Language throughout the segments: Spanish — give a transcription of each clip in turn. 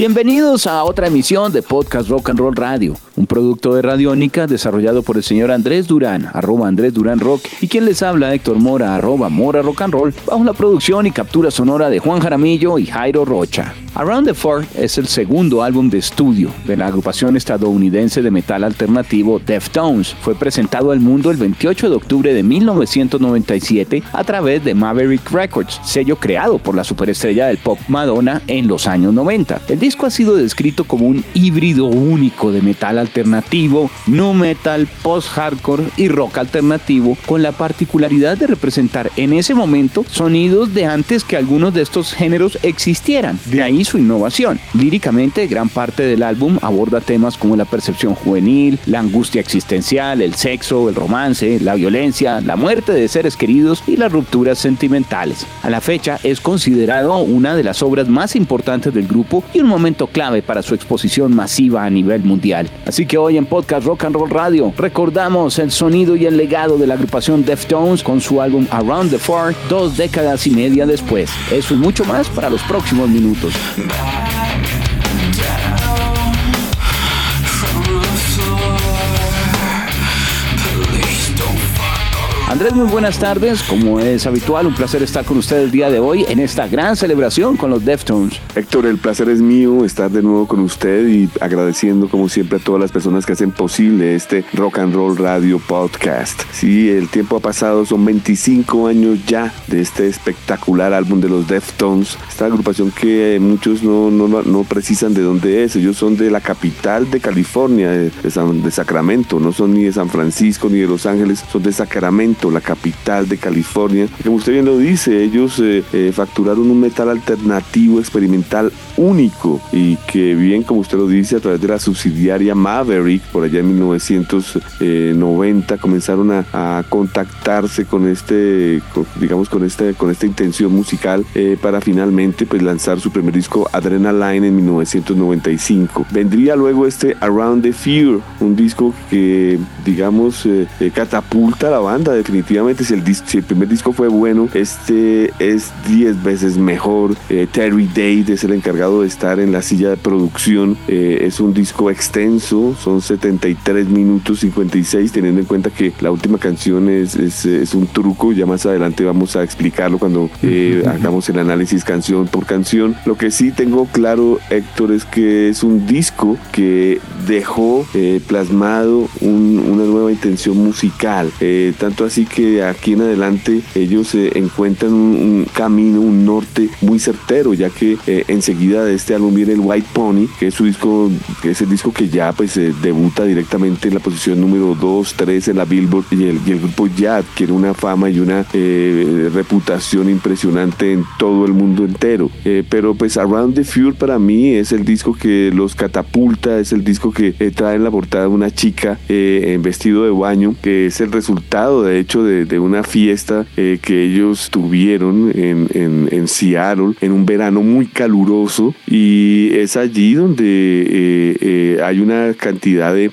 Bienvenidos a otra emisión de Podcast Rock and Roll Radio, un producto de Radiónica desarrollado por el señor Andrés Durán, arroba Andrés Durán Rock, y quien les habla Héctor Mora, arroba Mora Rock and Roll, bajo la producción y captura sonora de Juan Jaramillo y Jairo Rocha. Around the Fort es el segundo álbum de estudio de la agrupación estadounidense de metal alternativo Deftones. Fue presentado al mundo el 28 de octubre de 1997 a través de Maverick Records, sello creado por la superestrella del pop Madonna en los años 90. El disco ha sido descrito como un híbrido único de metal alternativo, nu metal, post-hardcore y rock alternativo, con la particularidad de representar en ese momento sonidos de antes que algunos de estos géneros existieran. De ahí su innovación. Líricamente, gran parte del álbum aborda temas como la percepción juvenil, la angustia existencial, el sexo, el romance, la violencia, la muerte de seres queridos y las rupturas sentimentales. A la fecha es considerado una de las obras más importantes del grupo y un momento clave para su exposición masiva a nivel mundial. Así que hoy en Podcast Rock and Roll Radio recordamos el sonido y el legado de la agrupación Deftones con su álbum Around the Far dos décadas y media después. Eso y mucho más para los próximos minutos. Andrés, muy buenas tardes. Como es habitual, un placer estar con usted el día de hoy en esta gran celebración con los Deftones. Héctor, el placer es mío estar de nuevo con usted y agradeciendo como siempre a todas las personas que hacen posible este Rock and Roll Radio Podcast. Sí, el tiempo ha pasado, son 25 años ya de este espectacular álbum de los Deftones. Esta agrupación que muchos no, no, no precisan de dónde es. Ellos son de la capital de California, de, de Sacramento. No son ni de San Francisco ni de Los Ángeles, son de Sacramento la capital de California. Como usted bien lo dice, ellos eh, eh, facturaron un metal alternativo experimental único y que bien como usted lo dice a través de la subsidiaria Maverick por allá en 1990 comenzaron a, contactarse con este digamos con este con esta intención musical eh, para finalmente pues lanzar su primer disco Adrenaline en 1995 vendría luego este Around the Fear un disco que digamos catapulta a la banda de definitivamente si el, el primer disco fue bueno, este es 10 veces mejor. Eh, Terry Date es el encargado de estar en la silla de producción. Eh, es un disco extenso, son 73 minutos 56, teniendo en cuenta que la última canción es, es, un truco. Ya más adelante vamos a explicarlo cuando eh, hagamos el análisis canción por canción. Lo que sí tengo claro, Héctor, es que es un disco que dejó plasmado una nueva intención musical. tanto así que aquí en adelante ellos eh, encuentran un, camino, un norte muy certero, ya que eh, enseguida de este álbum viene el White Pony, que es su disco, que es el disco que ya pues eh, debuta directamente en la posición número 2, 3 en la Billboard y el, grupo ya adquiere una fama y una reputación impresionante en todo el mundo entero. pero pues Around the Fuel para mí es el disco que los catapulta, es el disco que trae en la portada una chica en vestido de baño, que es el resultado de hecho de, una fiesta eh, que ellos tuvieron en, en, Seattle en un verano muy caluroso y es allí donde eh, eh, hay una cantidad de,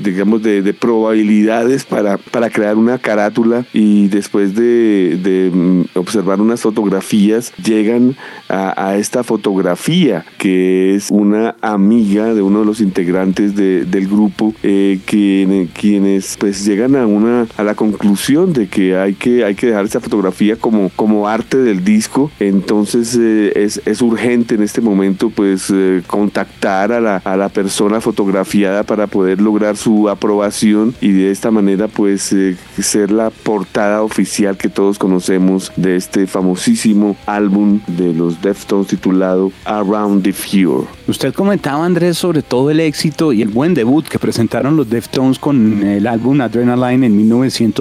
digamos de, probabilidades para, para crear una carátula y después de, mm, observar unas fotografías llegan a, esta fotografía que es una amiga de uno de los integrantes del grupo que, quienes pues llegan a una a conclusión de que hay que, hay que dejar esa fotografía como, como arte del disco. Entonces eh, es, es, urgente en este momento pues eh, contactar a la, a la, persona fotografiada para poder lograr su aprobación y de esta manera pues eh, ser la portada oficial que todos conocemos de este famosísimo álbum de los Deftones titulado Around the Fure. Usted comentaba Andrés sobre todo el éxito y el buen debut que presentaron los Deftones con el álbum Adrenaline en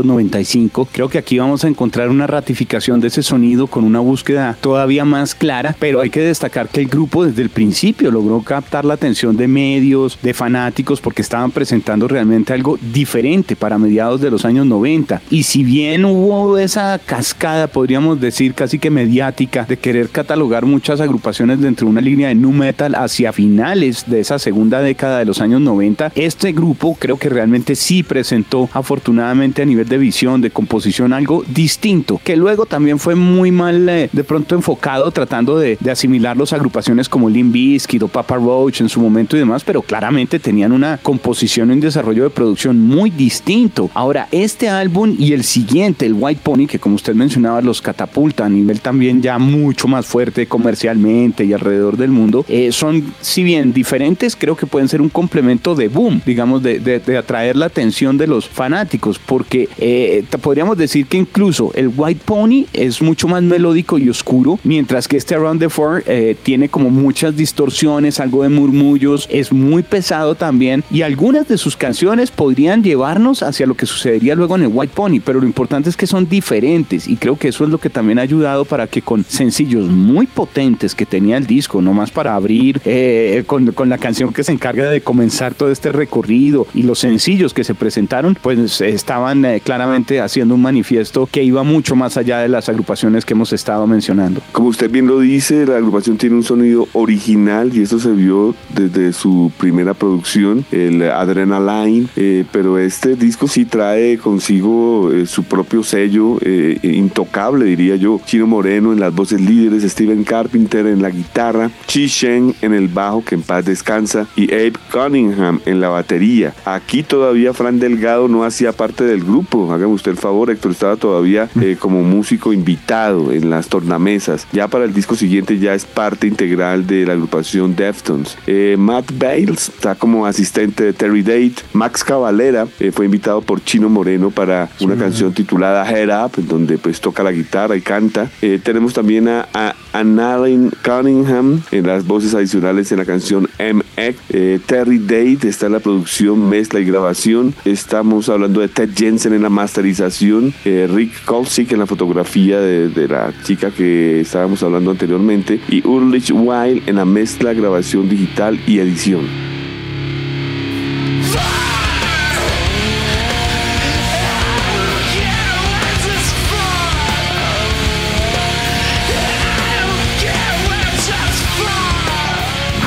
1995, creo que aquí vamos a encontrar una ratificación de ese sonido con una búsqueda todavía más clara, pero hay que destacar que el grupo desde el principio logró captar la atención de medios, de fanáticos, porque estaban presentando realmente algo diferente para mediados de los años 90. Y si bien hubo esa cascada, podríamos decir casi que mediática, de querer catalogar muchas agrupaciones dentro de una línea de nu metal hacia finales de esa segunda década de los años 90, este grupo creo que realmente sí presentó afortunadamente a nivel de visión, de composición, algo distinto, que luego también fue muy mal eh, de pronto enfocado tratando de, de asimilar las agrupaciones como Limp Bizkit Papa Roach en su momento y demás, pero claramente tenían una composición y un desarrollo de producción muy distinto. Ahora, este álbum y el siguiente, el White Pony, que como usted mencionaba, los catapulta a nivel también ya mucho más fuerte comercialmente y alrededor del mundo, eh, son, si bien diferentes, creo que pueden ser un complemento de boom, digamos, de, de, atraer la atención de los fanáticos, porque eh, podríamos decir que incluso el White Pony es mucho más melódico y oscuro, mientras que este Around the Four eh, tiene como muchas distorsiones, algo de murmullos, es muy pesado también y algunas de sus canciones podrían llevarnos hacia lo que sucedería luego en el White Pony, pero lo importante es que son diferentes y creo que eso es lo que también ha ayudado para que con sencillos muy potentes que tenía el disco, no más para abrir eh, con, con, la canción que se encarga de comenzar todo este recorrido y los sencillos que se presentaron, pues estaban eh, claramente haciendo un manifiesto que iba mucho más allá de las agrupaciones que hemos estado mencionando. Como usted bien lo dice, la agrupación tiene un sonido original y eso se vio desde su primera producción, el Adrenaline, eh, pero este disco sí trae consigo su propio sello intocable, diría yo. Chino Moreno en las voces líderes, Steven Carpenter en la guitarra, Chi Shen en el bajo, que en paz descansa, y Abe Cunningham en la batería. Aquí todavía Fran Delgado no hacía parte del grupo, hágame usted el favor, Héctor estaba todavía eh, como músico invitado en las tornamesas. Ya para el disco siguiente ya es parte integral de la agrupación Deftones. Eh, Matt Bales está como asistente de Terry Date. Max Cavalera eh, fue invitado por Chino Moreno para una canción titulada Head Up, donde pues toca la guitarra y canta. tenemos también a, a, Cunningham en las voces adicionales en la canción M. Eh, Terry Date está en la producción, mezcla y grabación. Estamos hablando de Ted Jensen en la masterización, eh, Rick Kolsik en la fotografía de, la chica que estábamos hablando anteriormente y Ulrich Weil en la mezcla, grabación digital y edición.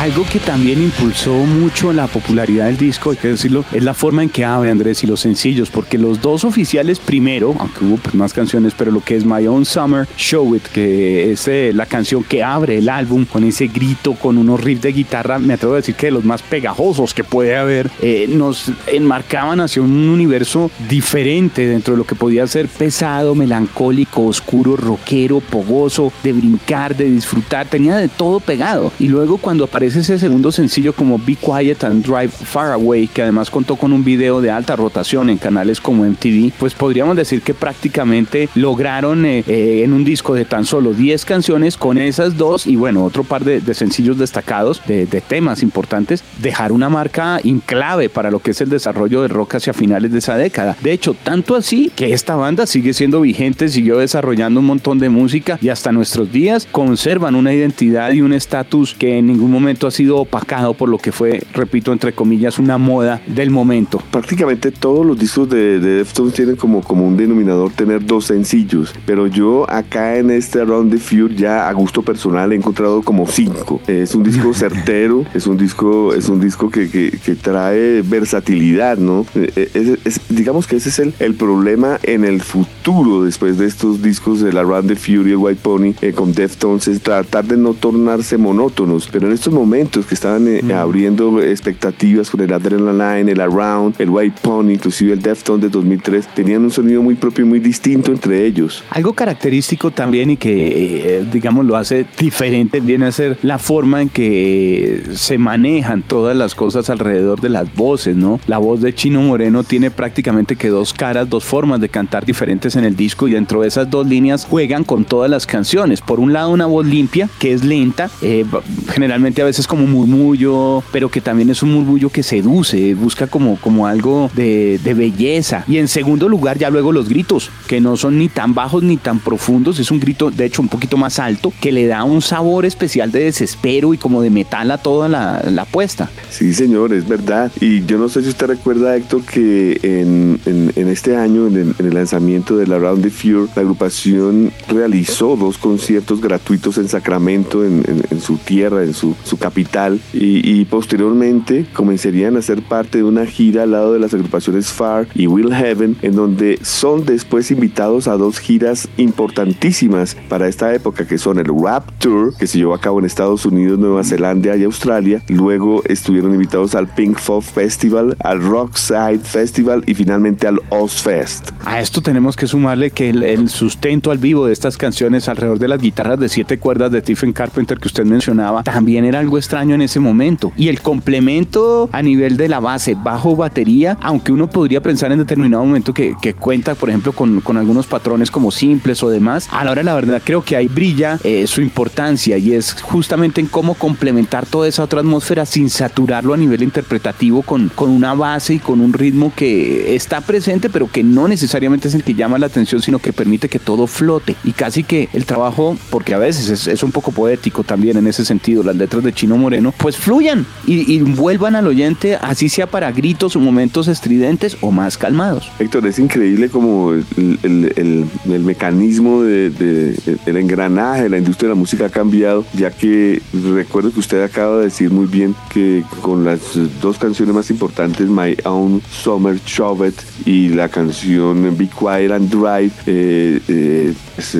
Algo que también impulsó mucho la popularidad del disco, hay que decirlo, es la forma en que abre Andrés y los sencillos, porque los dos oficiales primero, aunque hubo pues, más canciones, pero lo que es My Own Summer, Show It, que es eh, la canción que abre el álbum con ese grito, con unos riffs de guitarra, me atrevo a decir que de los más pegajosos que puede haber, eh, nos enmarcaban hacia un universo diferente dentro de lo que podía ser pesado, melancólico, oscuro, rockero, pogoso, de brincar, de disfrutar, tenía de todo pegado. Y luego cuando aparece ese segundo sencillo como Be Quiet and Drive Far Away, que además contó con un video de alta rotación en canales como MTV, pues podríamos decir que prácticamente lograron eh, eh, en un disco de tan solo 10 canciones con esas dos y bueno, otro par de, sencillos destacados de, temas importantes, dejar una marca inclave para lo que es el desarrollo del rock hacia finales de esa década. De hecho, tanto así que esta banda sigue siendo vigente, siguió desarrollando un montón de música y hasta nuestros días conservan una identidad y un estatus que en ningún momento ha sido opacado por lo que fue, repito, entre comillas, una moda del momento. Prácticamente todos los discos de, Deftones tienen como, como un denominador tener dos sencillos, pero yo acá en este Round the Feud ya a gusto personal he encontrado como cinco. Es un disco certero, es un disco, es un disco que, que, trae versatilidad, ¿no? Eh, eh, digamos que ese es el, el, problema en el futuro después de estos discos de la Round the Fury, el White Pony, eh, con Deftones, es tratar de no tornarse monótonos, pero en estos momentos momentos que estaban eh, abriendo expectativas con el Adrenaline, el Around, el White Pony, inclusive el Deftones de 2003, tenían un sonido muy propio y muy distinto entre ellos. Algo característico también y que, eh, digamos, lo hace diferente viene a ser la forma en que se manejan todas las cosas alrededor de las voces, ¿no? La voz de Chino Moreno tiene prácticamente que dos caras, dos formas de cantar diferentes en el disco y dentro de esas dos líneas juegan con todas las canciones. Por un lado, una voz limpia, que es lenta, eh, generalmente a veces veces como murmullo, pero que también es un murmullo que seduce, busca como, como algo de, de belleza. Y en segundo lugar, ya luego los gritos, que no son ni tan bajos ni tan profundos, es un grito de hecho un poquito más alto, que le da un sabor especial de desespero y como de metal a toda la, la puesta. Sí, señor, es verdad. Y yo no sé si usted recuerda, Héctor, que en, en, este año, en el, lanzamiento de la Round the Fear, la agrupación realizó dos conciertos gratuitos en Sacramento, en, en su tierra, en su, su capital, y, y, posteriormente comenzarían a ser parte de una gira al lado de las agrupaciones Far y Will Heaven, en donde son después invitados a dos giras importantísimas para esta época, que son el Rap Tour, que se llevó a cabo en Estados Unidos, Nueva Zelanda y Australia. Luego estuvieron invitados al Pink Fog Festival, al Rockside Festival y finalmente al Ozfest. A esto tenemos que sumarle que el, sustento al vivo de estas canciones alrededor de las guitarras de siete cuerdas de Stephen Carpenter que usted mencionaba también era algo extraño en ese momento. Y el complemento a nivel de la base, bajo batería, aunque uno podría pensar en determinado momento que, que cuenta, por ejemplo, con, con, algunos patrones como simples o demás, a la hora la verdad creo que ahí brilla eh, su importancia y es justamente en cómo complementar toda esa otra atmósfera sin saturarlo a nivel interpretativo con, con una base y con un ritmo que está presente pero que no necesariamente es el que llama la atención sino que permite que todo flote y casi que el trabajo, porque a veces es, es un poco poético también en ese sentido, las letras de Chino Moreno, pues fluyan y, vuelvan al oyente así sea para gritos o momentos estridentes o más calmados. Héctor, es increíble como el, el, mecanismo de, el engranaje de la industria de la música ha cambiado, ya que recuerdo que usted acaba de decir muy bien que con las dos canciones más importantes, My Own Summer Chovet y la canción Be Quiet and Drive, eh, eh,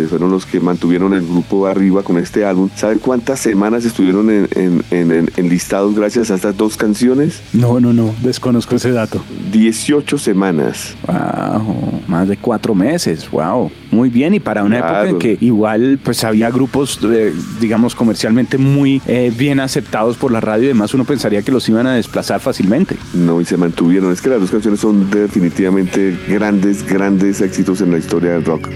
fueron los que mantuvieron el grupo arriba con este álbum. ¿Sabe cuántas semanas estuvieron en, en, en listados gracias a estas dos canciones? No, no, no, desconozco ese dato. 18 semanas. Wow, más de cuatro meses, wow. Muy bien, y para una época en que igual pues había grupos, eh, digamos, comercialmente muy eh, bien aceptados por la radio y demás, uno pensaría que los iban a desplazar fácilmente. No, y se mantuvieron. Es que las dos canciones son definitivamente grandes, grandes éxitos en la historia del rock.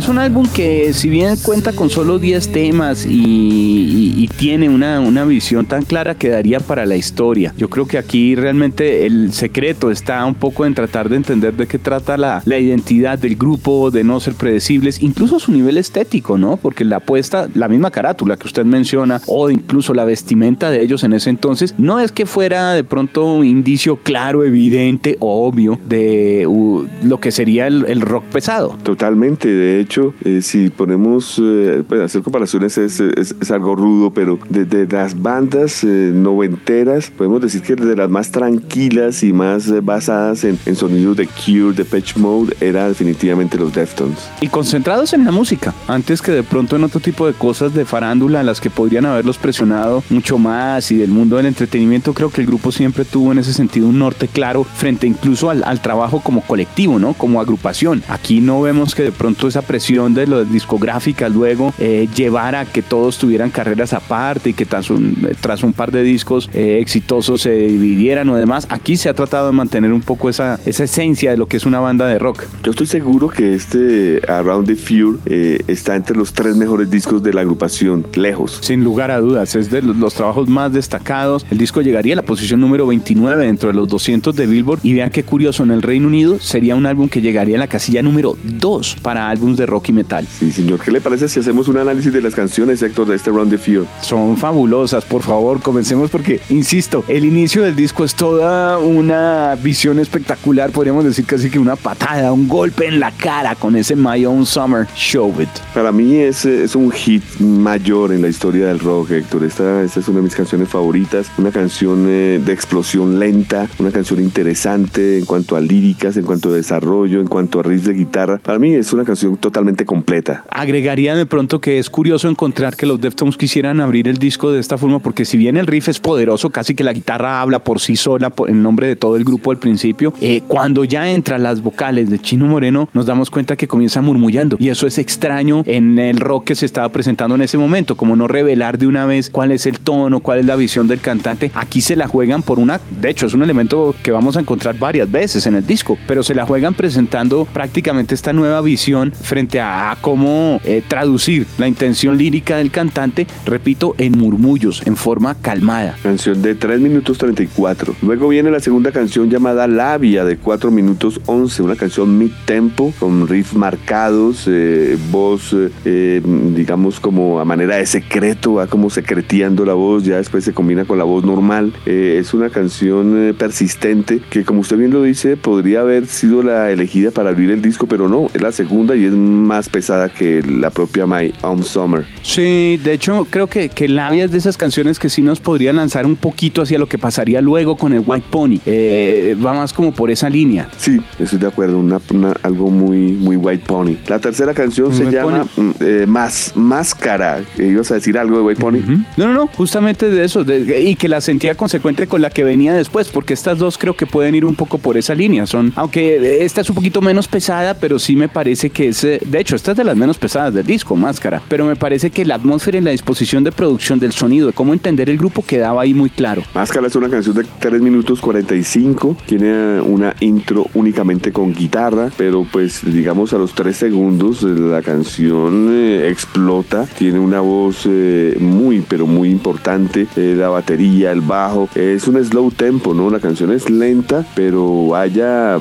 Es un álbum que si bien cuenta con solo 10 temas y, tiene una, una, visión tan clara quedaría para la historia. Yo creo que aquí realmente el secreto está un poco en tratar de entender de qué trata la, la identidad del grupo, de no ser predecibles, incluso su nivel estético, ¿no? Porque la apuesta, la misma carátula que usted menciona, o incluso la vestimenta de ellos en ese entonces, no es que fuera de pronto un indicio claro, evidente o obvio de uh, lo que sería el, el rock pesado. Totalmente, de hecho hecho, eh, si ponemos, eh, pues hacer comparaciones es, es, es, algo rudo, pero desde de las bandas eh, noventeras, podemos decir que de las más tranquilas y más eh, basadas en, en, sonidos de Cure, de Patch Mode, era definitivamente los Deftones. Y concentrados en la música, antes que de pronto en otro tipo de cosas de farándula en las que podrían haberlos presionado mucho más y del mundo del entretenimiento, creo que el grupo siempre tuvo en ese sentido un norte claro frente incluso al, al trabajo como colectivo, ¿no? Como agrupación. Aquí no vemos que de pronto esa presión de las discográficas luego eh, llevar a que todos tuvieran carreras aparte y que tras un, tras un par de discos eh, exitosos se dividieran o demás. Aquí se ha tratado de mantener un poco esa, esa esencia de lo que es una banda de rock. Yo estoy seguro que este Around the Fear eh, está entre los tres mejores discos de la agrupación, lejos. Sin lugar a dudas, es de los, los trabajos más destacados. El disco llegaría a la posición número 29 dentro de los 200 de Billboard y vean qué curioso, en el Reino Unido sería un álbum que llegaría a la casilla número 2 para álbums de rock y metal. Sí, señor. ¿Qué le parece si hacemos un análisis de las canciones, Héctor, de este Round the Fear? Son fabulosas, por favor, comencemos porque, insisto, el inicio del disco es toda una visión espectacular, podríamos decir casi que una patada, un golpe en la cara con ese My Own Summer Show It. Para mí es, es un hit mayor en la historia del rock, Héctor. Esta, esta es una de mis canciones favoritas, una canción eh, de explosión lenta, una canción interesante en cuanto a líricas, en cuanto a desarrollo, en cuanto a riffs de guitarra. Para mí es una canción totalmente totalmente completa. Agregaría de pronto que es curioso encontrar que los Deftones quisieran abrir el disco de esta forma, porque si bien el riff es poderoso, casi que la guitarra habla por sí sola en nombre de todo el grupo al principio, eh, cuando ya entran las vocales de Chino Moreno, nos damos cuenta que comienza murmullando. Y eso es extraño en el rock que se estaba presentando en ese momento, como no revelar de una vez cuál es el tono, cuál es la visión del cantante. Aquí se la juegan por una, de hecho es un elemento que vamos a encontrar varias veces en el disco, pero se la juegan presentando prácticamente esta nueva visión frente a cómo eh, traducir la intención lírica del cantante, repito, en murmullos, en forma calmada. Canción de 3 minutos 34. Luego viene la segunda canción llamada Labia de 4 minutos 11, una canción mid tempo con riffs marcados, eh, voz, eh, digamos como a manera de secreto, va como secreteando la voz, ya después se combina con la voz normal. es una canción persistente que como usted bien lo dice, podría haber sido la elegida para abrir el disco, pero no, es la segunda y es más pesada que la propia My Own Summer. Sí, de hecho creo que, que Labia es de esas canciones que sí nos podría lanzar un poquito hacia lo que pasaría luego con el White Pony. Eh, va más como por esa línea. Sí, estoy de acuerdo, una, algo muy, muy White Pony. La tercera canción se llama mm, eh, Más, Máscara. ¿Ibas a decir algo de White Pony? No, no, no, justamente de eso. y que la sentía consecuente con la que venía después, porque estas dos creo que pueden ir un poco por esa línea. Son, aunque esta es un poquito menos pesada, pero sí me parece que es, eh, de hecho, esta es de las menos pesadas del disco, Máscara. Pero me parece que la atmósfera y la disposición de producción del sonido, de cómo entender el grupo quedaba ahí muy claro. Máscara es una canción de 3 minutos 45, tiene una intro únicamente con guitarra, pero pues digamos a los 3 segundos la canción eh, explota, tiene una voz eh, muy pero muy importante, la batería, el bajo, es un slow tempo, ¿no? La canción es lenta, pero vaya,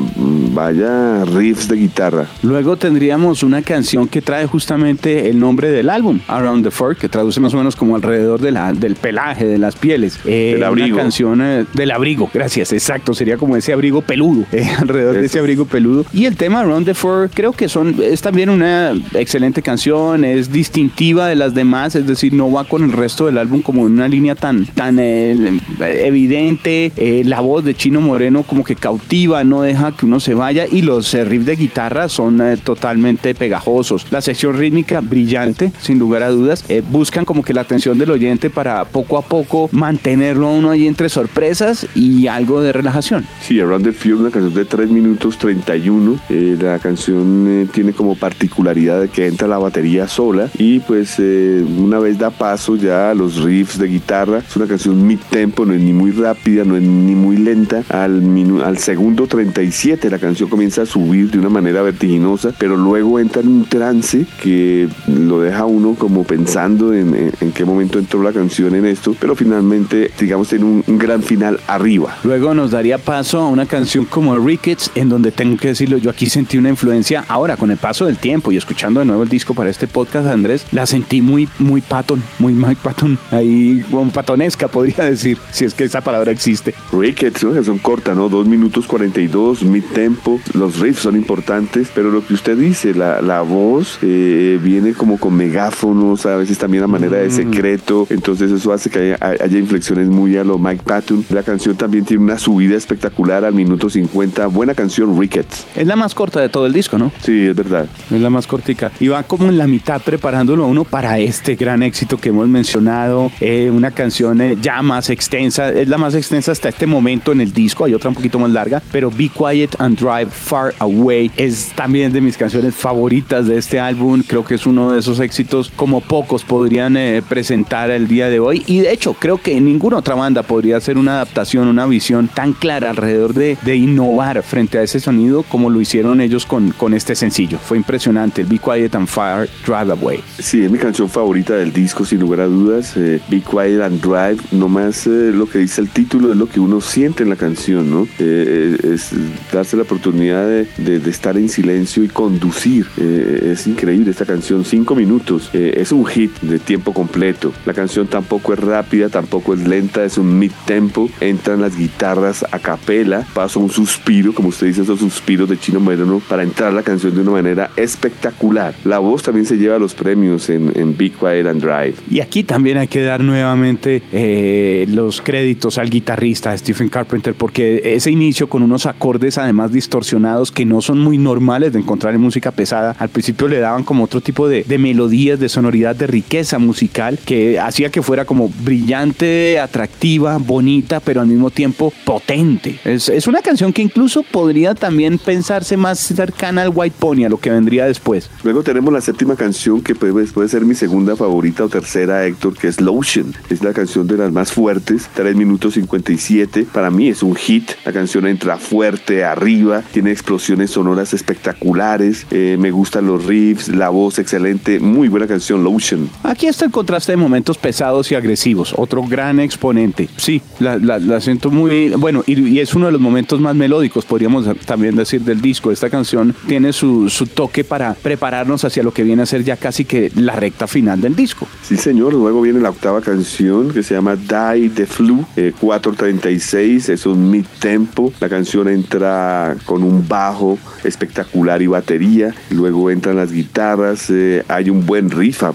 vaya riffs de guitarra. Luego tendríamos una canción que trae justamente el nombre del álbum, Around the Fur, que traduce más o menos como alrededor de la, del pelaje, de las pieles. Eh, del abrigo. Una canción eh, del abrigo, gracias, exacto, sería como ese abrigo peludo, eh, alrededor de ese abrigo peludo. Y el tema Around the Fur creo que son, es también una excelente canción, es distintiva de las demás, es decir, no va con el resto del álbum como en una línea tan, tan evidente. la voz de Chino Moreno como que cautiva, no deja que uno se vaya y los riffs de guitarra son totalmente pegajosos. La sección rítmica brillante, sin lugar a dudas. buscan como que la atención del oyente para poco a poco mantenerlo uno ahí entre sorpresas y algo de relajación. Sí, Around the Field, una canción de 3 minutos 31. Eh, la canción eh, tiene como particularidad de que entra la batería sola y pues eh, una vez da paso ya a los riffs de guitarra. Es una canción mid tempo, no es ni muy rápida, no es ni muy lenta. Al, al segundo 37 la canción comienza a subir de una manera vertiginosa, pero luego entra en un trance que lo deja uno como pensando en, en qué momento entró la canción en esto, pero finalmente, digamos, tiene un, gran final arriba. Luego nos daría paso a una canción como Ricketts, en donde tengo que decirlo, yo aquí sentí una influencia, ahora con el paso del tiempo y escuchando de nuevo el disco para este podcast, Andrés, la sentí muy, muy patón, muy Mike Patton, ahí como patonesca podría decir, si es que esa palabra existe. Ricketts, una canción corta, ¿no? Dos minutos 42, mid tempo, los riffs son importantes, pero lo que usted dice, la, la voz eh, viene como con megáfonos, a veces también a manera de mm. secreto, entonces eso hace que haya, inflexiones muy a lo Mike Patton. La canción también tiene una subida espectacular al minuto 50. Buena canción, Ricketts. Es la más corta de todo el disco, ¿no? Sí, es verdad. Es la más cortica. Y va como en la mitad preparándolo a uno para este gran éxito que hemos mencionado. Eh, una canción eh, ya más extensa. Es la más extensa hasta este momento en el disco. Hay otra un poquito más larga. Pero Be Quiet and Drive Far Away es también de mis canciones favoritas de este álbum. Creo que es uno de esos éxitos como pocos podrían eh, presentar el día de hoy. Y de hecho, creo que ninguna otra banda podría hacer una adaptación, una visión tan clara alrededor de, de innovar frente a ese sonido como lo hicieron ellos con, con este sencillo. Fue impresionante, el Be Quiet and Fire Drive Away. Sí, es mi canción favorita del disco, sin lugar a dudas. Eh, Be Quiet and Drive, nomás eh, lo que dice el título es lo que uno siente en la canción, ¿no? Eh, es darse la oportunidad de, de, estar en silencio y conducir. Es increíble esta canción, cinco minutos. es un hit de tiempo completo. La canción tampoco es rápida, tampoco es lenta, es un mid tempo. Entran las guitarras a capela, pasa un suspiro, como usted dice, esos suspiros de Chino Moreno para entrar la canción de una manera espectacular. La voz también se lleva los premios en, en Big Quiet and Drive. Y aquí también hay que dar nuevamente eh, los créditos al guitarrista Stephen Carpenter, porque ese inicio con unos acordes además distorsionados que no son muy normales de encontrar en música pesada al principio le daban como otro tipo de, de melodías, de sonoridad, de riqueza musical, que hacía que fuera como brillante, atractiva, bonita, pero al mismo tiempo potente. Es, es una canción que incluso podría también pensarse más cercana al White Pony, a lo que vendría después. Luego tenemos la séptima canción que puede, puede ser mi segunda favorita o tercera, Héctor, que es Lotion. Es la canción de las más fuertes, 3 minutos 57. Para mí es un hit. La canción entra fuerte, arriba, tiene explosiones sonoras espectaculares. Eh, me gustan los riffs, la voz excelente. Muy buena canción, Lotion. Aquí está el contraste de momentos pesados y agresivos. Otro gran exponente. Sí, la, la, la siento muy. Bueno, y, y, es uno de los momentos más melódicos, podríamos también decir, del disco. Esta canción tiene su, su toque para prepararnos hacia lo que viene a ser ya casi que la recta final del disco. Sí, señor. Luego viene la octava canción que se llama Die the Flu, eh, 436. Es un mid tempo. La canción entra con un bajo espectacular y batería. Luego entran las guitarras. Eh, hay un buen riff a,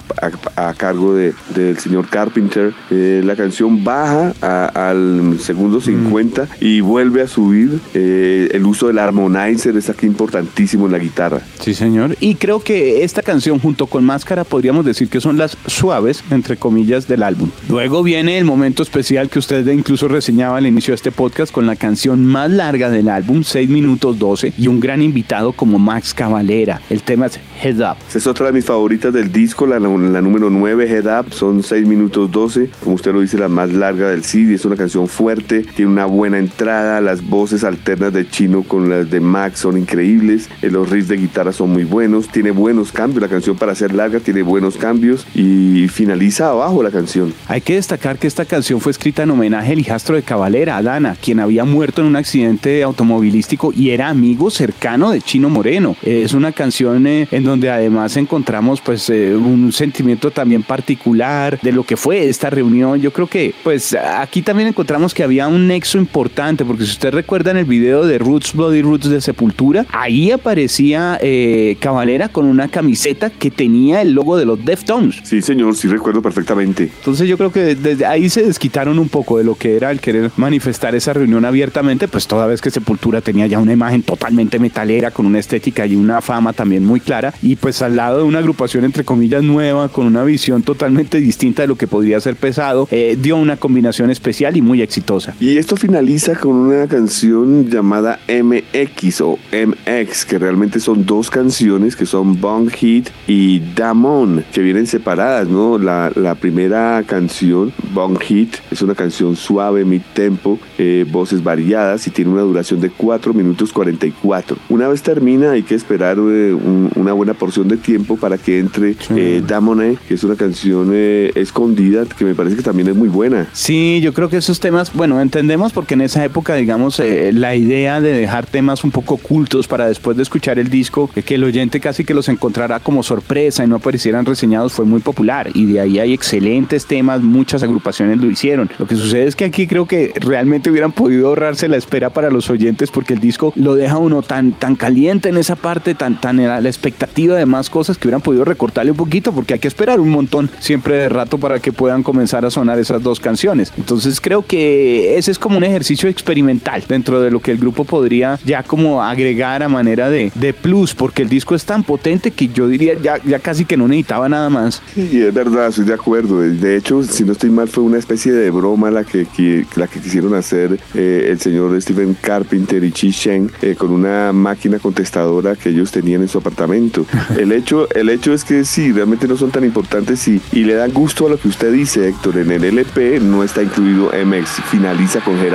a, a cargo del de, señor Carpenter. Eh, la canción baja a, al segundo 50 mm. y vuelve a subir. Eh, el uso del harmonizer es aquí importantísimo en la guitarra. Sí, señor. Y creo que esta canción junto con Máscara podríamos decir que son las suaves, entre comillas, del álbum. Luego viene el momento especial que usted incluso reseñaba al inicio de este podcast con la canción más larga del álbum, 6 minutos 12, y un gran invitado como Max Cavalera. El tema es Head Up. Es otra de mis favoritas del disco, la, la número 9, Head Up, son 6 minutos 12, como usted lo dice, la más larga del CD, es una canción fuerte, tiene una buena entrada, las voces alternas de Chino con las de Max son increíbles, eh, los riffs de guitarra son muy buenos, tiene buenos cambios, la canción para ser larga tiene buenos cambios. Y finaliza abajo la canción. Hay que destacar que esta canción fue escrita en homenaje al hijastro de Cavalera, Adana, quien había muerto en un accidente automovilístico y era amigo cercano de Chino Moreno. Es una canción eh, en donde además encontramos pues eh, un sentimiento también particular de lo que fue esta reunión. Yo creo que pues aquí también encontramos que había un nexo importante porque si usted recuerda en el video de Roots Bloody Roots de Sepultura, ahí aparecía eh, Cavalera con una camiseta que tenía el logo de los Deftones. Sí, señor, sí recuerdo perfectamente. Entonces yo creo que desde ahí se desquitaron un poco de lo que era el querer manifestar esa reunión abiertamente, pues toda vez que Sepultura tenía ya una imagen totalmente metalera, con una estética y una fama también muy clara, y pues al lado de una agrupación entre comillas nueva, con una visión totalmente distinta de lo que podría ser pesado, eh, dio una combinación especial y muy exitosa. Y esto finaliza con una canción llamada MX o MX, que realmente son dos canciones que son Bong Hit y Damon, que vienen separadas, ¿no? La, la primera canción, Bong Hit, es una canción suave, mid tempo, eh, voces variadas y tiene una duración de 4 minutos 44. Una vez termina, hay que esperar eh, un, una buena porción de tiempo para que entre sí. eh, Damone, que es una canción eh, escondida que me parece que también es muy buena. Sí, yo creo que esos temas, bueno, entendemos porque en esa época, digamos, eh, la idea de dejar temas un poco ocultos para después de escuchar el disco, que el oyente casi que los encontrará como sorpresa y no aparecieran reseñados, fue muy popular. Y de ahí hay excelentes temas, muchas agrupaciones lo hicieron. Lo que sucede es que aquí creo que realmente hubieran podido ahorrarse la espera para los oyentes porque el disco lo deja uno tan, tan caliente en esa parte, tan, tan la expectativa de más cosas que hubieran podido recortarle un poquito porque hay que esperar un montón siempre de rato para que puedan comenzar a sonar esas dos canciones. Entonces creo que ese es como un ejercicio experimental dentro de lo que el grupo podría ya como agregar a manera de, de plus porque el disco es tan potente que yo diría ya, ya casi que no necesitaba nada más. Sí, es verdad, estoy de acuerdo. De hecho, si no estoy mal, fue una especie de broma la que, que la que quisieron hacer eh, el señor Steven Carpenter y Chi Shen eh, con una máquina contestadora que ellos tenían en su apartamento. El hecho, el hecho es que sí, realmente no son tan importantes y, y le dan gusto a lo que usted dice, Héctor. En el LP no está incluido MX, finaliza con Head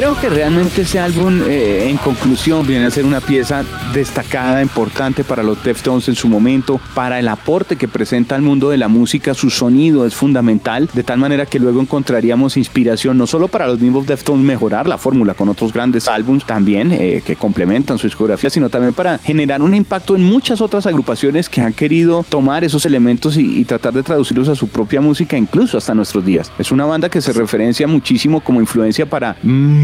Creo que realmente ese álbum, eh, en conclusión, viene a ser una pieza destacada, importante para los Deftones en su momento, para el aporte que presenta al mundo de la música, su sonido es fundamental, de tal manera que luego encontraríamos inspiración no solo para los mismos Deftones mejorar la fórmula con otros grandes álbums también eh, que complementan su discografía, sino también para generar un impacto en muchas otras agrupaciones que han querido tomar esos elementos y, y tratar de traducirlos a su propia música, incluso hasta nuestros días. Es una banda que se referencia muchísimo como influencia para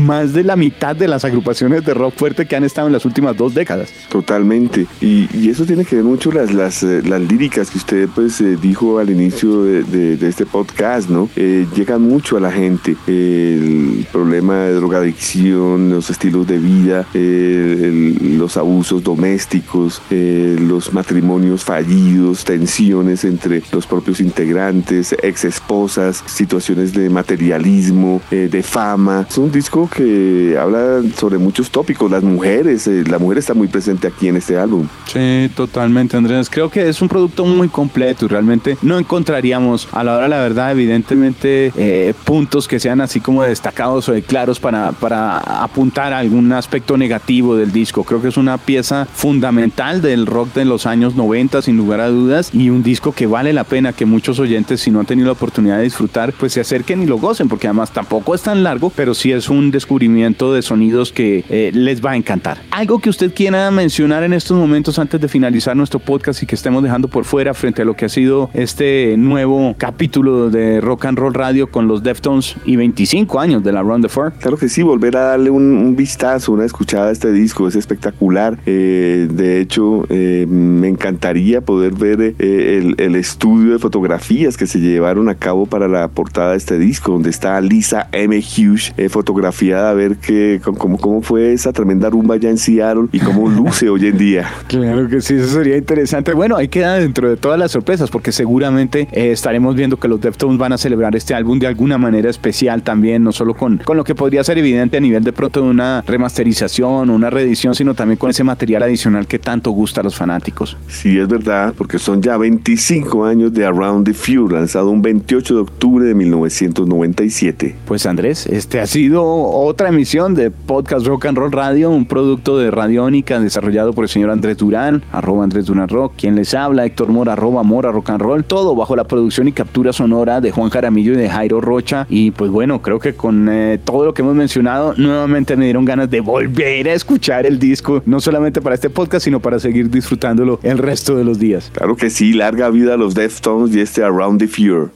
más de la mitad de las agrupaciones de rock fuerte que han estado en las últimas dos décadas. Totalmente. Y, eso tiene que ver mucho las, las, eh, las líricas que usted pues eh, dijo al inicio de, este podcast, ¿no? Eh, llegan mucho a la gente. el problema de drogadicción, los estilos de vida, los abusos domésticos, los matrimonios fallidos, tensiones entre los propios integrantes, ex esposas, situaciones de materialismo, de fama. Es un disco que habla sobre muchos tópicos. Las mujeres, la mujer está muy presente aquí en este álbum. Sí, totalmente, Andrés. Creo que es un producto muy completo y realmente no encontraríamos a la hora, la verdad, evidentemente, eh, puntos que sean así como destacados o claros para, para apuntar algún aspecto negativo del disco. Creo que es una pieza fundamental del rock de los años 90, sin lugar a dudas, y un disco que vale la pena que muchos oyentes, si no han tenido la oportunidad de disfrutar, pues se acerquen y lo gocen, porque además tampoco es tan largo, pero sí es un descubrimiento de sonidos que eh, les va a encantar. Algo que usted quiera mencionar en estos momentos antes de finalizar nuestro podcast y que estemos dejando por fuera frente a lo que ha sido este nuevo capítulo de Rock and Roll Radio con los Deftones y 25 años de la Run the Four? Claro que sí, volver a darle un, vistazo, una escuchada a este disco, es espectacular. Eh, de hecho, eh, me encantaría poder ver eh, el, estudio de fotografías que se llevaron a cabo para la portada de este disco, donde está Lisa M. Hughes a ver que, cómo, cómo fue esa tremenda rumba ya en Seattle y cómo luce hoy en día. Claro que sí, eso sería interesante. Bueno, ahí queda dentro de todas las sorpresas, porque seguramente eh, estaremos viendo que los Deftones van a celebrar este álbum de alguna manera especial también, no solo con, con lo que podría ser evidente a nivel de pronto de una remasterización, una reedición, sino también con ese material adicional que tanto gusta a los fanáticos. Sí, es verdad, porque son ya 25 años de Around the Few, lanzado un 28 de octubre de 1997. Pues Andrés, este ha sido otra emisión de Podcast Rock and Roll Radio, un producto de Radiónica desarrollado por el señor Andrés Durán, arroba Andrés Durán Rock, quien les habla, Héctor Mora, arroba Mora Rock and Roll, todo bajo la producción y captura sonora de Juan Jaramillo y de Jairo Rocha. Y pues bueno, creo que con eh, todo lo que hemos mencionado, nuevamente me dieron ganas de volver a escuchar el disco, no solamente para este podcast, sino para seguir disfrutándolo el resto de los días. Claro que sí, larga vida a los Deftones y este Around the Fear.